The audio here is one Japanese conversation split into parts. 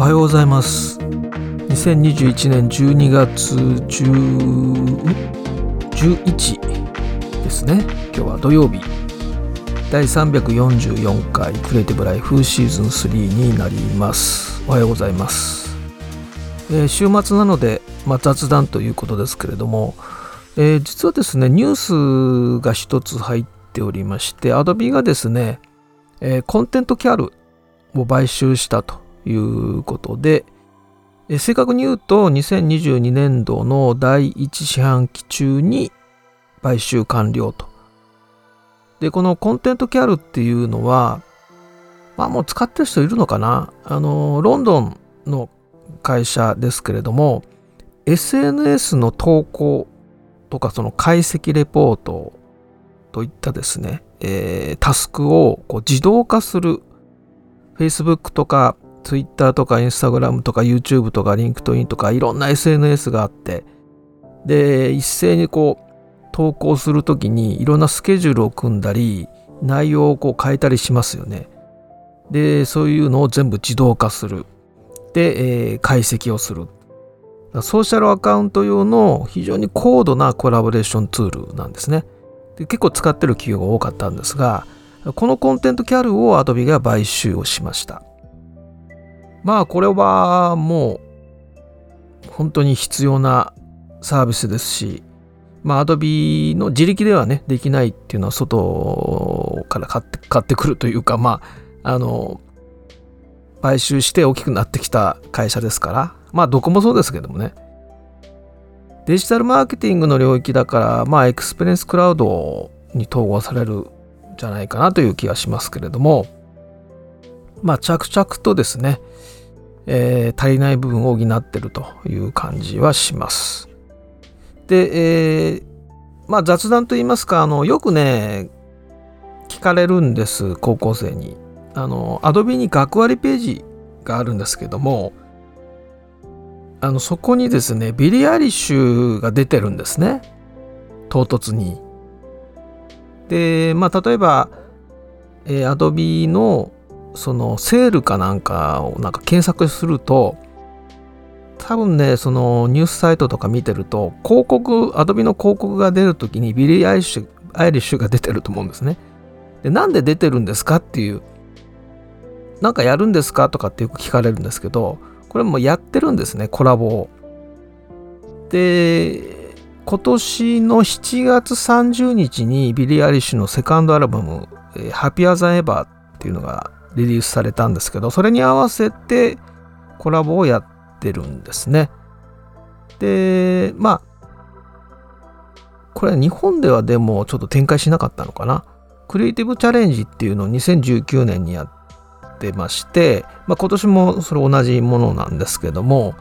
おはようございます。2021年12月11ですね。今日は土曜日。第344回クリエイティブライフシーズン3になります。おはようございます、えー、週末なので、まあ、雑談ということですけれども、えー、実はですねニュースが一つ入っておりまして Adobe がですね、えー、コンテントキャルを買収したと。いうことで、え正確に言うと2022年度の第1四半期中に買収完了と。で、このコンテントキャルっていうのは、まあもう使ってる人いるのかな？あの、ロンドンの会社ですけれども、SNS の投稿とかその解析レポートといったですね、えー、タスクをこう自動化する Facebook とか Twitter とか Instagram とか YouTube とか LinkedIn とかいろんな SNS があってで一斉にこう投稿する時にいろんなスケジュールを組んだり内容をこう変えたりしますよね。でそういうのを全部自動化する。で、えー、解析をする。ソーシャルアカウント用の非常に高度なコラボレーションツールなんですね。で結構使ってる企業が多かったんですがこのコンテントキャルを Adobe が買収をしました。まあこれはもう本当に必要なサービスですし、まあ Adobe の自力ではね、できないっていうのは外から買って買ってくるというか、まあ、あの、買収して大きくなってきた会社ですから、まあどこもそうですけどもね。デジタルマーケティングの領域だから、まあエクスペリエンスクラウドに統合されるんじゃないかなという気がしますけれども、まあ着々とですね、えー、足りない部分を補ってるという感じはします。で、えー、まあ雑談と言いますか、あの、よくね、聞かれるんです、高校生に。あの、アドビに学割ページがあるんですけども、あの、そこにですね、ビリー・アイリッシュが出てるんですね。唐突に。で、まあ、例えば、えー、アドビのそのセールかなんかをなんか検索すると多分ねそのニュースサイトとか見てると広告アドビの広告が出るときにビリー・アイリッシュアイリッシュが出てると思うんですね。でなんで出てるんですかっていうなんかやるんですかとかってよく聞かれるんですけどこれもやってるんですねコラボを。で今年の7月30日にビリー・アイリッシュのセカンドアルバム「ハピアザ・エバー」っていうのがリリースされたんですけどそれに合わせてコラボをやってるんですね。でまあこれ日本ではでもちょっと展開しなかったのかな。クリエイティブチャレンジっていうのを2019年にやってまして、まあ、今年もそれ同じものなんですけども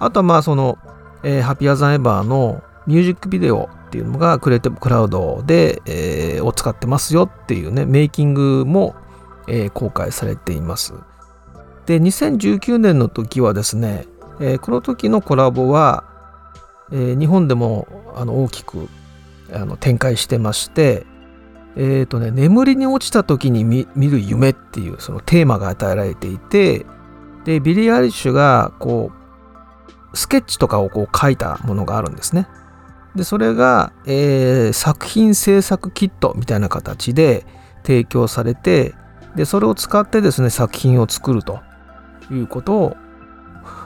あとはまあその、えー、ハピアザンエバーのミュージックビデオっていうのがクリエイティブクラウドで、えー、を使ってますよっていうねメイキングもえー、公開されています。で2019年の時はですね、えー、この時のコラボは、えー、日本でもあの大きくあの展開してましてえ、ー、とね眠りに落ちた時に見る夢っていうそのテーマが与えられていてでビリー・アイリッシュがこうスケッチとかをこう書いたものがあるんですね。でそれが、えー、作品制作キットみたいな形で提供されてでそれを使ってですね作品を作るということを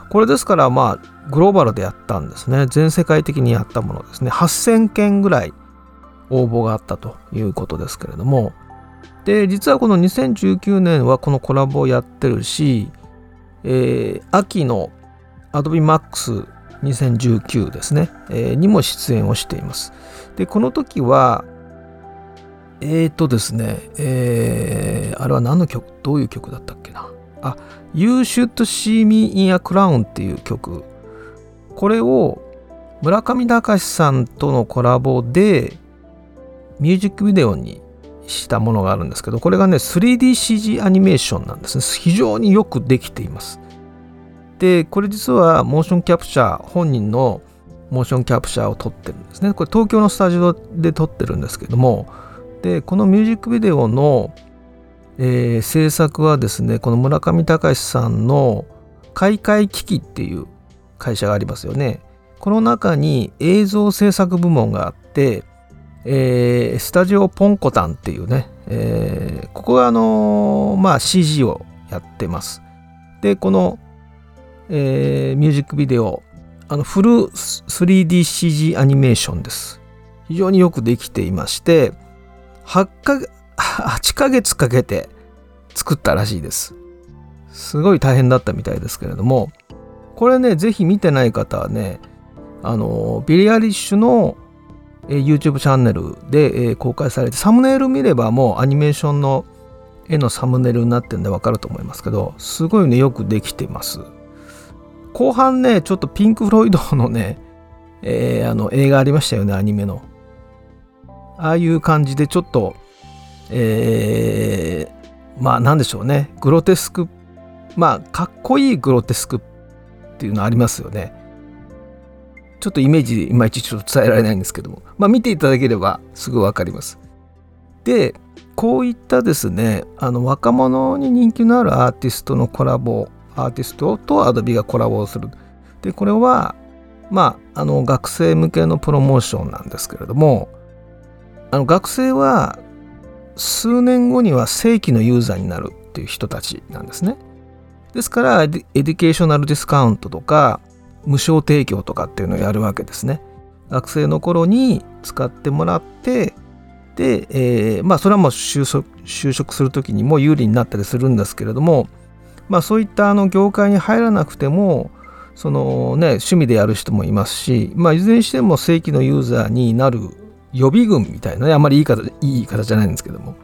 これですからまあグローバルでやったんですね。全世界的にやったものですね。8000件ぐらい応募があったということですけれども。で実はこの2019年はこのコラボをやってるし、えー、秋の AdobeMax2019 ですね、えー、にも出演をしています。でこの時はえーとですね、えー、あれは何の曲、どういう曲だったっけな？あ、You Should See Me in a Crown っていう曲。これを村上隆さんとのコラボでミュージックビデオにしたものがあるんですけど、これがね、3DCG アニメーションなんですね。非常によくできています。で、これ実はモーションキャプチャー、本人のモーションキャプチャーを撮ってるんですね。これ東京のスタジオで撮ってるんですけども、でこのミュージックビデオの、えー、制作はですねこの村上隆さんの開会機器っていう会社がありますよね。この中に映像制作部門があって、えー、スタジオポンコタンっていうね、えー、ここがあのー、まあ CG をやってます。で、この、え、ミュージックビデオ、あのフル 3DCG アニメーションです。非常によくできていまして、8か 8ヶ月かけて作ったらしいです。すごい大変だったみたいですけれども、これね、ぜひ見てない方はね、あの、ビリアリッシュの、YouTube チャンネルで、公開されて、サムネイル見ればもうアニメーションの絵のサムネイルになってるんでわかると思いますけど、すごいね、よくできてます。後半ね、ちょっとピンク・フロイドのね、えー、あの映画ありましたよね、アニメの。ああいう感じでちょっと、えー、まあなんでしょうね、グロテスク、まあかっこいいグロテスクっていうのありますよね。ちょっとイメージいまいちちょっと伝えられないんですけども、まあ見ていただければすぐわかります。で、こういったですね、あの若者に人気のあるアーティストのコラボ、アーティストとアドビがコラボをする。で、これは、まあ、あの学生向けのプロモーションなんですけれども、あの学生は数年後には正規のユーザーになるっていう人たちなんですね。ですから educational discount とか無償提供とかっていうのをやるわけですね。学生の頃に使ってもらってで、えー、まあそれはもう就職就職する時にも有利になったりするんですけれどもまあそういったあの業界に入らなくてもそのね趣味でやる人もいますしまあいずれにしても正規のユーザーになる予備軍みたいなねあんまりいい方いい方じゃないんですけども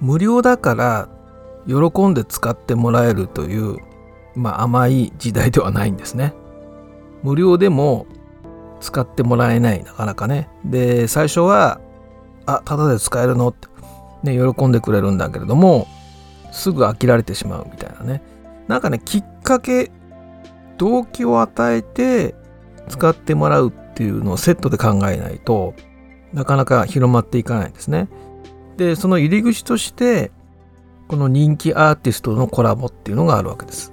無料だから喜んで使ってもらえるという、まあ、甘い時代ではないんですね。無料でも使ってもらえないなかなかね。で最初はあただで使えるの？って、ね、喜んでくれるんだけれどもすぐ飽きられてしまうみたいなね。なんかねきっかけ動機を与えて使ってもらうっていうのをセットで考えないとなかなか広まっていかないんですね。でその入り口としてこの人気アーティストのコラボっていうのがあるわけです。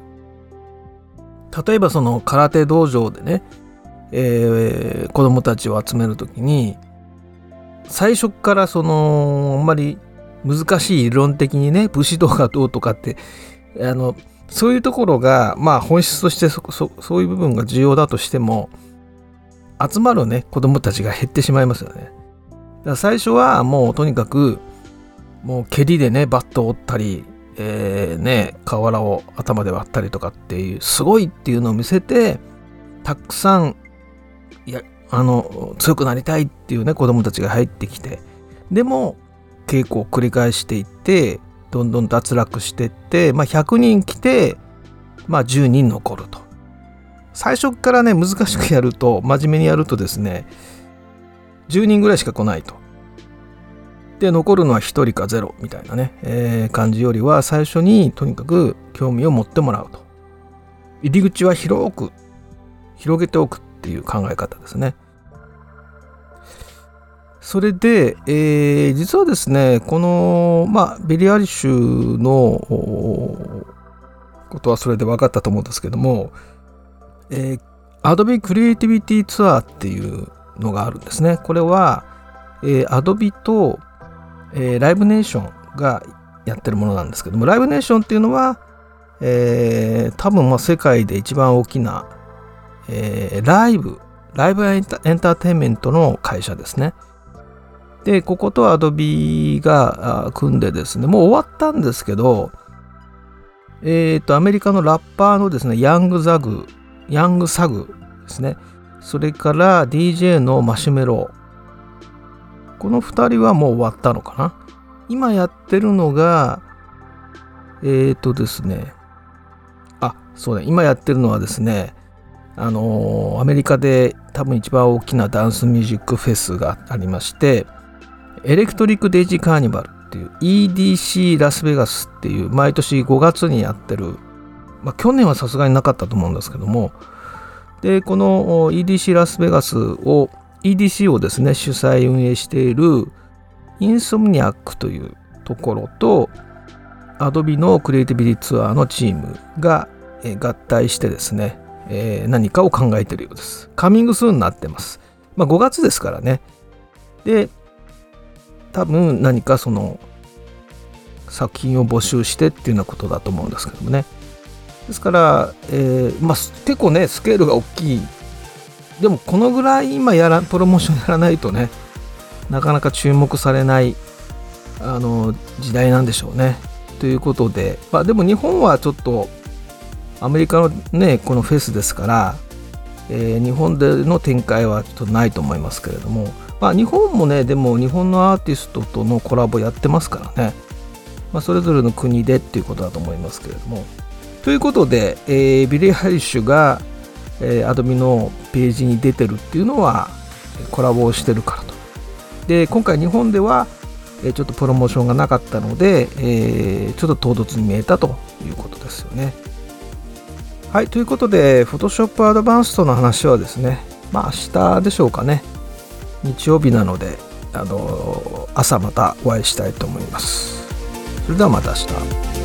例えばその空手道場でね、えー、子供たちを集める時に最初からそのあんまり難しい理論的にね武士道がどうとかってあのそういうところがまあ本質としてそそういう部分が重要だとしても集まるね子供たちが減ってしまいますよね。ら最初はもうとにかくもう蹴りでねバットを折ったり、えー、ね瓦を頭で割ったりとかっていうすごいっていうのを見せてたくさんいやあの強くなりたいっていうね子供たちが入ってきてでも稽古を繰り返していってどんどん脱落していって、まあ、100人来て、まあ、10人残ると。最初からね難しくやると真面目にやるとですね10人ぐらいしか来ないと。で残るのは1人か0みたいなね、えー、感じよりは最初にとにかく興味を持ってもらうと。入り口は広く広げておくっていう考え方ですね。それで、えー、実はですねこの、まあ、ベリアリッシュのことはそれで分かったと思うんですけども、えー、Adobe Creativity Tour っていうのがあるんですねこれは、えー、Adobe とえー、ライブネーションがやってるものなんですけどもライブネーションっていうのは、えー、多分まあ世界で一番大きな、えー、ライブライブエンターテインメントの会社ですね。でこことアドビが組んでですねもう終わったんですけどえっ、ー、とアメリカのラッパーのですねヤングザグヤングサグですねそれから DJ のマシュメロ。この2人はもう終わったのかな。今やってるのが、えっ、ー、とですね、あ、そうね、今やってるのはですね、あのー、アメリカで多分一番大きなダンスミュージックフェスがありまして、エレクトリック・デイジー・カーニバルっていう EDC ラスベガスっていう毎年5月にやってる、まあ、去年はさすがになかったと思うんですけども、で、この EDC ラスベガスを EDC をですね主催運営しているインソムニアックというところと Adobe のクリエイティビティツアーのチームが、合体してですね、えー、何かを考えているようです。カミングスーンになってます。まあ、5月ですからね。で、多分何かその作品を募集してっていうようなことだと思うんですけどもね。ですから、えー、まあ、結構ね、スケールが大きい。でも、このぐらい今やら、プロモーションやらないとね、なかなか注目されないあの時代なんでしょうね。ということで、まあ、でも日本はちょっとアメリカのねこのフェスですから、えー、日本での展開はちょっとないと思いますけれども、まあ、日本もねでも日本のアーティストとのコラボやってますからね、まあ、それぞれの国でっていうことだと思いますけれどもということで、えー、ビリー・アイリッシュが、えー、アドビのページに出てるっていうのはコラボをしてるからとで今回日本ではえちょっとプロモーションがなかったので、えー、ちょっと唐突に見えたということですよね。はい、ということで、Photoshop Advanced の話はですね、まあ明日でしょうかね。日曜日なので、あの朝またお会いしたいと思います。それではまた明日。